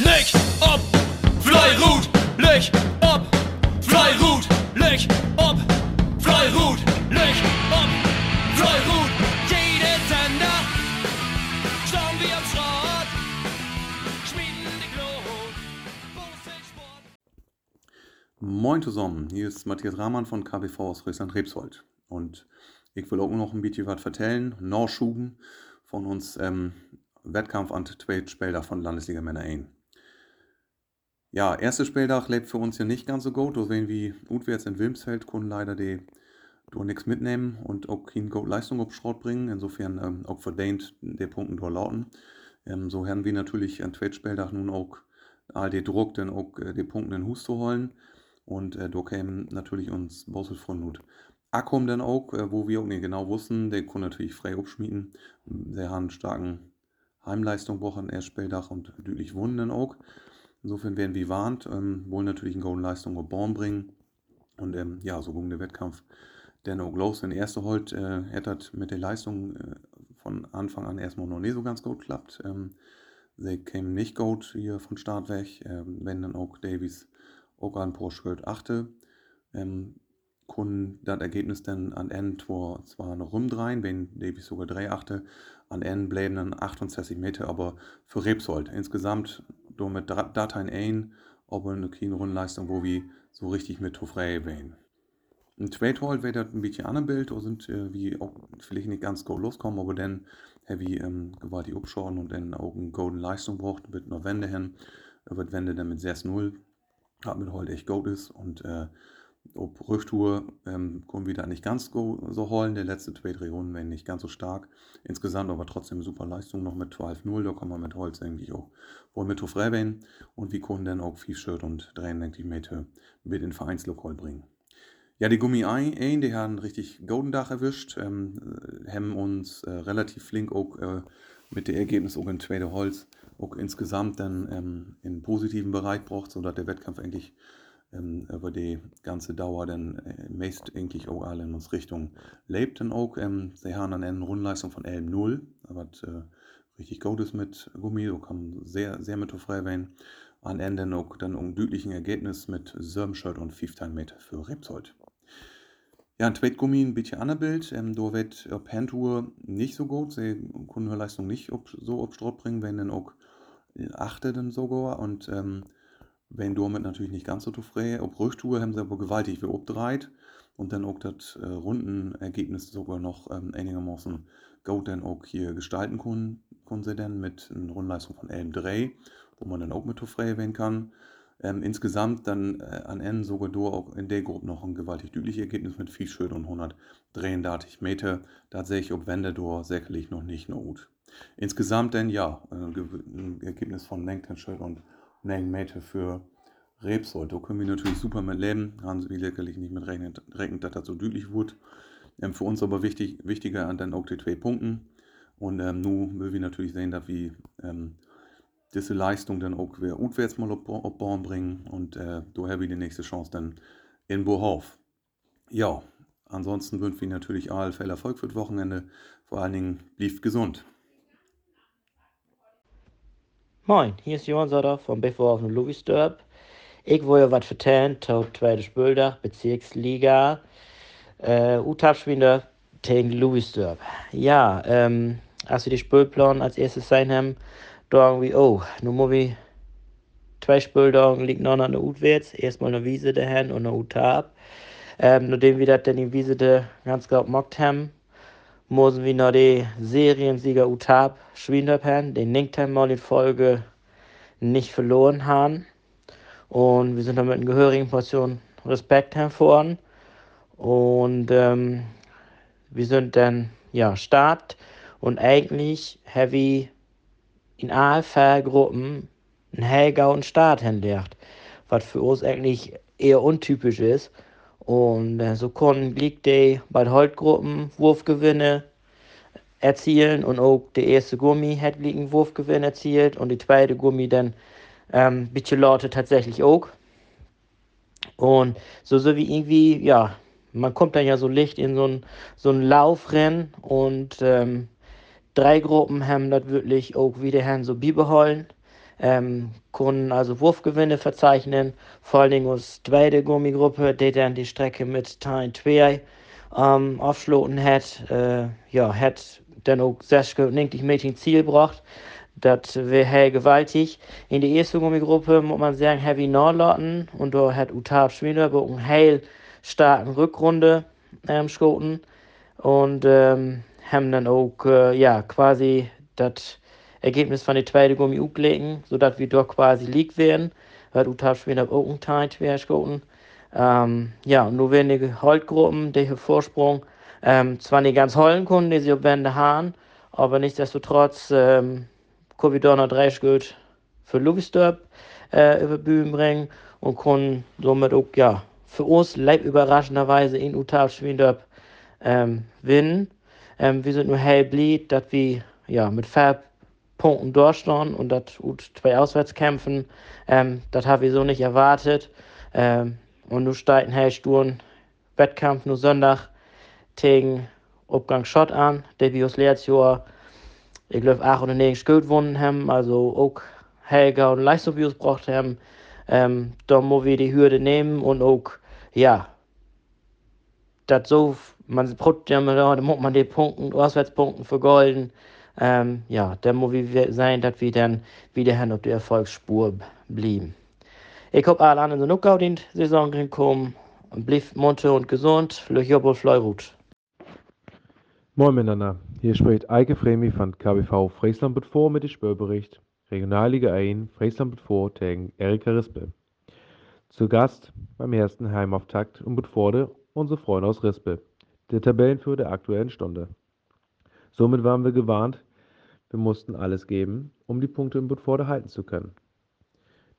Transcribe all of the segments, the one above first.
Leg ob, Fleirut, leg ob, Fleirut, leg ob, Fleirut, leg ob, Fleirut. Jede Sender, schauen wir am Schrott, schmieden die Glut. Moin zusammen, hier ist Matthias Rahmann von KBV aus Friesland-Rebsold. Und ich will auch noch ein bisschen was vertellen, Nachschuben von uns ähm, Wettkampf an Spieltag von Landesliga Männer 1. Ja, erste Spieltag lebt für uns hier nicht ganz so gut. Da sehen wie Utwärts in Wilmsfeld konnten leider die durch nichts mitnehmen und auch keine gute Leistung auf Schrott bringen. Insofern ähm, auch verdient der Punkten dort lauten. Ähm, so haben wir natürlich an zweiten Spieltag nun auch all die Druck, dann auch äh, die Punkte in den Hus zu holen. Und äh, da kämen natürlich uns Bossel von Nut. Akkum dann auch, äh, wo wir auch nicht genau wussten, der konnte natürlich frei abschmieden. Der haben starken Heimleistung brauchen erst Spieltag und deutlich Wunden dann auch. Insofern werden wir warnt, ähm, wollen natürlich eine Leistung Born bringen. Und ähm, ja, so ging der Wettkampf dann auch los. In erste Holt äh, hätte mit der Leistung äh, von Anfang an erstmal noch nicht so ganz gut geklappt. Ähm, sie kämen nicht gut hier von Start weg, ähm, wenn dann auch Davies auch an pro Schritt achte. Ähm, konnten das Ergebnis dann an Ende zwar noch rumdrehen, wenn Davies sogar drei achte, an Ende bleiben dann 68 Meter, aber für Rebsold insgesamt door mit Dateien 1 aber eine keine Rundleistung, wo wir so richtig mit frei wählen. Ein Trade Hall wird ein bisschen anderes Bild, da sind äh, wie auch vielleicht nicht ganz gut loskommen, aber dann heavy ähm, gewaltig abschauen und dann auch eine golden Leistung braucht, wird noch Wende hin, wird Wende dann mit 6-0, hat mit Holt echt gut ist und äh, ob Rücktour ähm, kommen wieder nicht ganz so, holen. Der letzte zwei Drehungen werden nicht ganz so stark. Insgesamt aber trotzdem super Leistung noch mit 12-0. Da kann man mit Holz eigentlich auch wohl mit Frei Und wie können dann auch 5 Shirt und 93 Meter mit in Vereinslokal bringen. Ja, die Gummi 1, die haben richtig Golden Dach erwischt, ähm, haben uns äh, relativ flink auch äh, mit dem Ergebnis auch in zweite Holz auch insgesamt dann ähm, in positiven Bereich braucht, sodass der Wettkampf eigentlich ähm, über die ganze Dauer dann äh, meist eigentlich auch alle in uns Richtung lebten auch. Ähm, sie haben dann eine Rundleistung von 11,0, was äh, richtig gut ist mit Gummi, so kann sehr, sehr mit frei werden. An Ende noch dann ein deutlichen Ergebnis mit 7 Shirt und 15 Meter für Rebzold. Ja, ein Tweetgummi ein bisschen anderes Bild. Ähm, da wird auf Handtour nicht so gut. Sie können Leistung nicht ob, so auf Strott bringen, wenn dann auch achte dann sogar. Und ähm, wenn damit natürlich nicht ganz so zufrieden. Ob Rücktour haben sie aber gewaltig wie obdreit und dann auch das äh, Rundenergebnis sogar noch ähm, einigermaßen gut dann auch hier gestalten können, können sie dann mit einer Rundleistung von 11,3, wo man dann auch mit zufrieden werden kann. Ähm, insgesamt dann äh, an Ende sogar durch auch in der Gruppe noch ein gewaltig deutliches Ergebnis mit 4 Schritt und 133 Meter. Da sehe ich, ob Wende durch sicherlich noch nicht gut. Insgesamt dann ja, äh, ein Ergebnis von 19 Schritt und 9 Meter für Rebsold. Da können wir natürlich super mit leben. Haben wir sicherlich nicht mit rechnen, dass das so deutlich wird. Ähm, für uns aber wichtig, wichtiger an dann auch die zwei Punkten. Und ähm, nun will wir natürlich sehen, dass wir ähm, diese Leistung dann auch wieder auswärts mal auf, auf bringen. Und äh, da haben wir die nächste Chance dann in Bohauf. Ja, ansonsten wünschen wir natürlich all viel Erfolg für das Wochenende. Vor allen Dingen blieb gesund. Moin, hier ist Johann Sotter vom BV auf Louisdorp. Ich wollte was vertellen zur zweiten Spieltag, Bezirksliga. Äh, Utab-Spieler gegen Louisdorp. Ja, ähm, als wir die Spielplan als erstes sein haben, da wir, oh, nun muss wir zwei Spieltagen liegen noch an der Utwärts. Erstmal eine Wiese dahin und eine Utab. Ähm, nachdem wir das dann die Wiese da ganz gut gemacht haben, müssen wir noch die Seriensieger Utab Schwindab haben, den nicht mal in Folge nicht verloren haben. Und wir sind damit in gehörigen Portion Respekt hervor. Und ähm, wir sind dann, ja, Start. Und eigentlich ich in AFR-Gruppen einen hellgauen Start hinlegt. Was für uns eigentlich eher untypisch ist. Und äh, so konnten Glick bei Holtgruppen Wurfgewinne erzielen und auch der erste Gummi hat einen Wurfgewinn erzielt und die zweite Gummi dann ähm, bisschen Leute tatsächlich auch. Und so, so wie irgendwie, ja, man kommt dann ja so Licht in so ein, so ein Laufrennen und ähm, drei Gruppen haben das wirklich auch wieder so beibehalten. Ähm, konnten also Wurfgewinne verzeichnen, vor allen Dingen aus zweite Gummigruppe, die dann die Strecke mit Teil 2 ähm, aufschloten hat, äh, ja, hat dann auch 96 Meter Ziel gebracht. Das wäre hell gewaltig. In der ersten Gummigruppe muss man sagen, Heavy Nordlotten und da hat Utab Schwiener bei einer heil starken Rückrunde ähm, schoten und ähm, haben dann auch äh, ja, quasi das Ergebnis von der zweiten Gummi aufgelegt, sodass wir doch quasi liegt werden. Hat Utab Schwiener auch einen Teil schoten. Ähm, ja, nur wenige Holtgruppen, die hier Vorsprung ähm, zwar nicht ganz holen konnten, die sie auf Wände haben, aber nichtsdestotrotz ähm, Covidona 30 gut für Lugisdorp äh, über Bühnen bringen und konnten somit auch ja, für uns leib überraschenderweise in Utab Schwiendorp ähm, gewinnen. Ähm, wir sind nur hell blieb, dass wir ja, mit vier Punkten durchstehen und das zwei Auswärtskämpfen, ähm, das habe ich so nicht erwartet. Ähm, und nu steigt ein Hellsturen Wettkampf nur Sonntag gegen Obgang Schott an, der wir uns letztes Jahr, ich glaube, 8 oder 9 Schuld gewonnen haben, also auch Helga und Leistungsbios braucht haben. Ähm, da muss wir die Hürde nehmen und auch, ja, das so, man braucht ja, da muss man die Punkten, Auswärtspunkten vergolden. Ähm, ja, da muss wir sein, dass wir dann wieder auf der Erfolgsspur blieben. Ich hoffe, alle anderen sind auch in die Saison gekommen. Blieb munter und gesund. Jobbel Fleurut. Moin miteinander. Hier spricht Eike Fremi von KBV Friesland vor mit dem Spörbericht. Regionalliga 1 Friesland vor gegen Erika Rispe. Zu Gast beim ersten Heimauftakt und Budforde unsere Freunde aus Rispe, der Tabellenführer der aktuellen Stunde. Somit waren wir gewarnt, wir mussten alles geben, um die Punkte in Budforde halten zu können.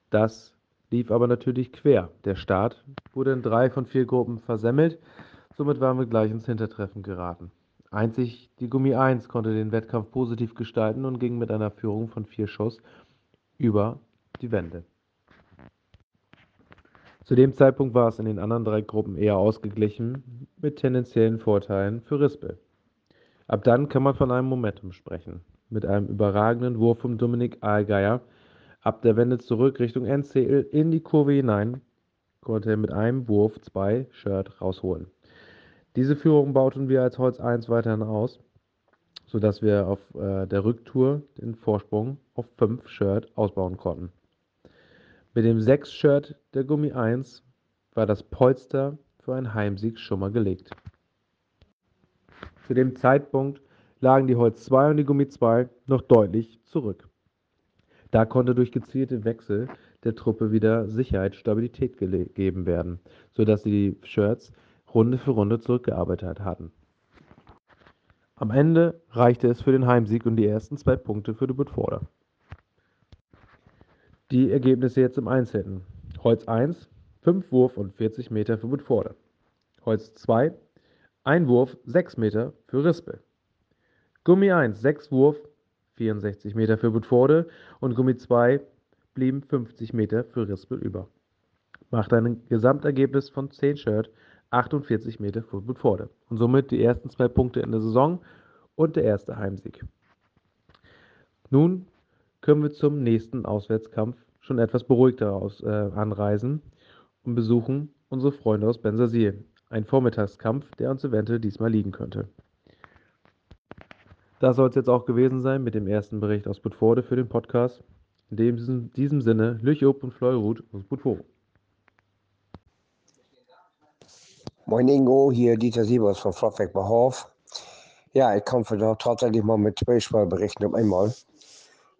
Das lief aber natürlich quer. Der Start wurde in drei von vier Gruppen versemmelt, somit waren wir gleich ins Hintertreffen geraten. Einzig die Gummi 1 konnte den Wettkampf positiv gestalten und ging mit einer Führung von vier Schuss über die Wände. Zu dem Zeitpunkt war es in den anderen drei Gruppen eher ausgeglichen, mit tendenziellen Vorteilen für Rispel. Ab dann kann man von einem Momentum sprechen. Mit einem überragenden Wurf von Dominik Aalgeier Ab der Wende zurück Richtung NCL in die Kurve hinein konnte er mit einem Wurf zwei Shirt rausholen. Diese Führung bauten wir als Holz 1 weiterhin aus, sodass wir auf äh, der Rücktour den Vorsprung auf 5 Shirt ausbauen konnten. Mit dem 6 Shirt der Gummi 1 war das Polster für einen Heimsieg schon mal gelegt. Zu dem Zeitpunkt lagen die Holz 2 und die Gummi 2 noch deutlich zurück. Da konnte durch gezielte Wechsel der Truppe wieder Sicherheit, Stabilität gegeben werden, sodass sie die Shirts Runde für Runde zurückgearbeitet hatten. Am Ende reichte es für den Heimsieg und die ersten zwei Punkte für die Budforder. Die Ergebnisse jetzt im Einzelnen. Holz 1, 5 Wurf und 40 Meter für Budforder. Holz 2, 1 Wurf, 6 Meter für Rispel. Gummi 1, 6 Wurf, 64 Meter für Budforde und Gummi 2 blieben 50 Meter für Rispel über. Macht ein Gesamtergebnis von 10 Shirt 48 Meter für Budforde und somit die ersten zwei Punkte in der Saison und der erste Heimsieg. Nun können wir zum nächsten Auswärtskampf schon etwas beruhigter aus, äh, anreisen und besuchen unsere Freunde aus Bensasil. Ein Vormittagskampf, der uns eventuell diesmal liegen könnte. Das soll es jetzt auch gewesen sein mit dem ersten Bericht aus Budforde für den Podcast. In diesem, diesem Sinne, Lüchob und Fleurut aus Budforde. Moin Ingo, hier Dieter Siebers von Flottweg bei Hof. Ja, ich kann für da tatsächlich mal mit zwei berichten um einmal.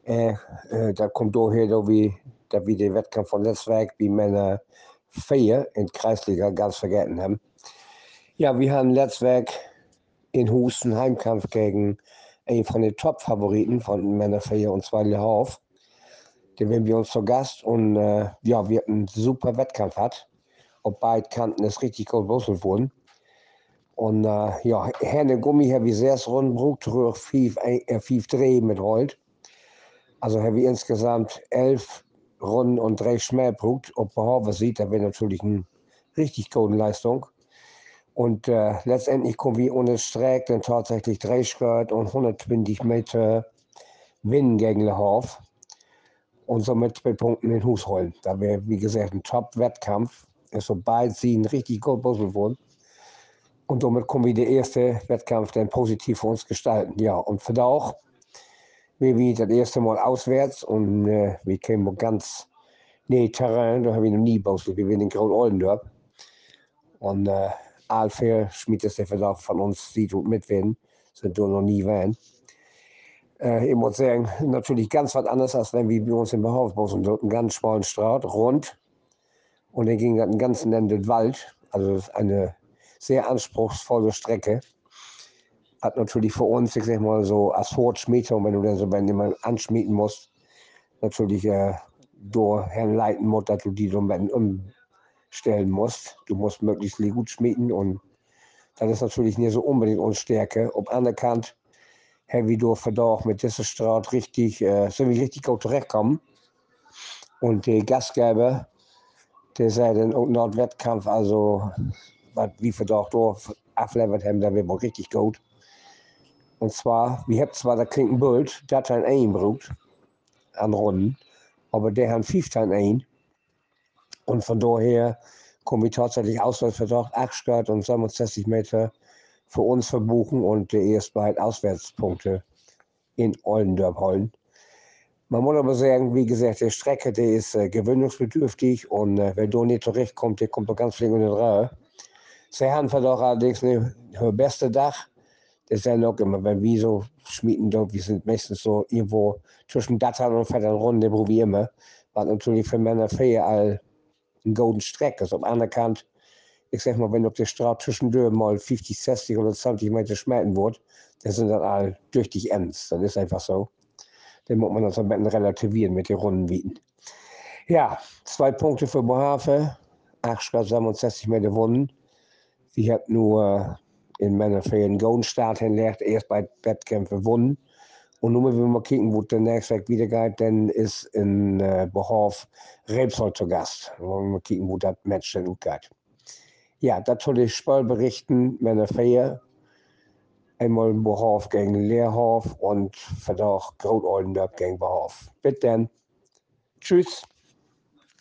Äh, äh, da kommt daher, da wie, da wie den Wettkampf von Netzwerk, wie Männer vier in Kreisliga ganz vergessen haben. Ja, wir haben Netzwerk in Husten Heimkampf gegen ein von den Top-Favoriten von Männerfeier und Zweile Hauf. Den werden wir uns zu Gast und äh, ja, wir hatten einen super Wettkampf hat. Auf beiden Kanten ist richtig gut worden. Und äh, ja, Herne Gummi habe ich sehr rund brucht durch fünf, äh, fünf Dreh mit Holt. Also habe ich insgesamt elf Runden und drei Schmelbrucht. Ob man sieht, da wäre natürlich eine richtig gute Leistung. Und äh, letztendlich kommen wir ohne Streck dann tatsächlich 30 Grad und 120 Meter Wind gegen Le Hof. und somit zwei Punkte in den Hus holen. Da wäre, wie gesagt, ein Top-Wettkampf. Ist so beide Siegen richtig gut wurden. Und somit können wir den ersten Wettkampf dann positiv für uns gestalten. Ja, und für auch, wir wie das erste Mal auswärts und äh, wir kämen ganz nee Terrain, da haben wir noch nie gebaut. Wir sind in Groot-Oldendorp. Und äh, Aalfeer schmiedt es der Verdacht von uns, sieht und mitwerden. Sind wir noch nie waren. Äh, ich muss sagen, natürlich ganz was anderes, als wenn wir bei uns im Behausbus und dort einen ganz schmalen Straat, rund. Und dann ging das einen ganzen Ende Wald. Also eine sehr anspruchsvolle Strecke. Hat natürlich für uns, ich sag mal, so Asphalt-Schmiede, wenn du dann so wenn jemand anschmieden musst, natürlich äh, durch herleiten musst, dass du die so ein umstellen musst. Du musst möglichst gut schmieden und das ist natürlich nicht so unbedingt unsere Stärke. Ob anerkannt, wir durch Verdauch mit dieser Straße richtig, äh, sind wir richtig gut zurechtkommen. Und der Gastgeber, der sei dann auch noch Wettkampf, also was wir Verdauch durch ablevert haben, da wird wohl richtig gut. Und zwar, wir haben zwar das klingt ein Bild, das ein Einbrot an Runden, aber der hat 15 ein. Und von daher kommen wir tatsächlich Auswärtsverdacht, 8 und 67 Meter für uns verbuchen und die erst beiden Auswärtspunkte in Oldendorp holen. Man muss aber sagen, wie gesagt, die Strecke, die ist äh, gewöhnungsbedürftig und äh, wenn du nicht zurechtkommst, der kommt doch ganz flink in den Reihe. Sie haben doch allerdings eine, eine beste Dach. Das ist ja noch immer, wenn wir so schmieden, wir sind meistens so irgendwo zwischen Dattern und Vettern Runde, wo wir was natürlich für Männer fair ein golden Streck anderen Kant ich sag mal, wenn auf der Straße zwischendurch mal 50, 60 oder 20 Meter schmelzen wird, dann sind das all durch dich ends. Das ist einfach so. Dann muss man das am besten relativieren mit den Runden Wieten. Ja, zwei Punkte für Bohave. 867 Meter Wunden. Ich habe nur in meiner Ferien Golden Start hinlegt, erst bei Wettkämpfen gewonnen. Und nun wenn wir mal kicken, wo der nächste Weg wieder geht, dann ist in äh, Behof Rebsold zu Gast. Wollen wir mal kicken, wo das Match dann geht ja, dat soll ich Spall berichten, meine Feier. Einmal Bohof gegen Leerhof und verdach Grot Oldenburg gegen Behof. Bitte dann. Tschüss.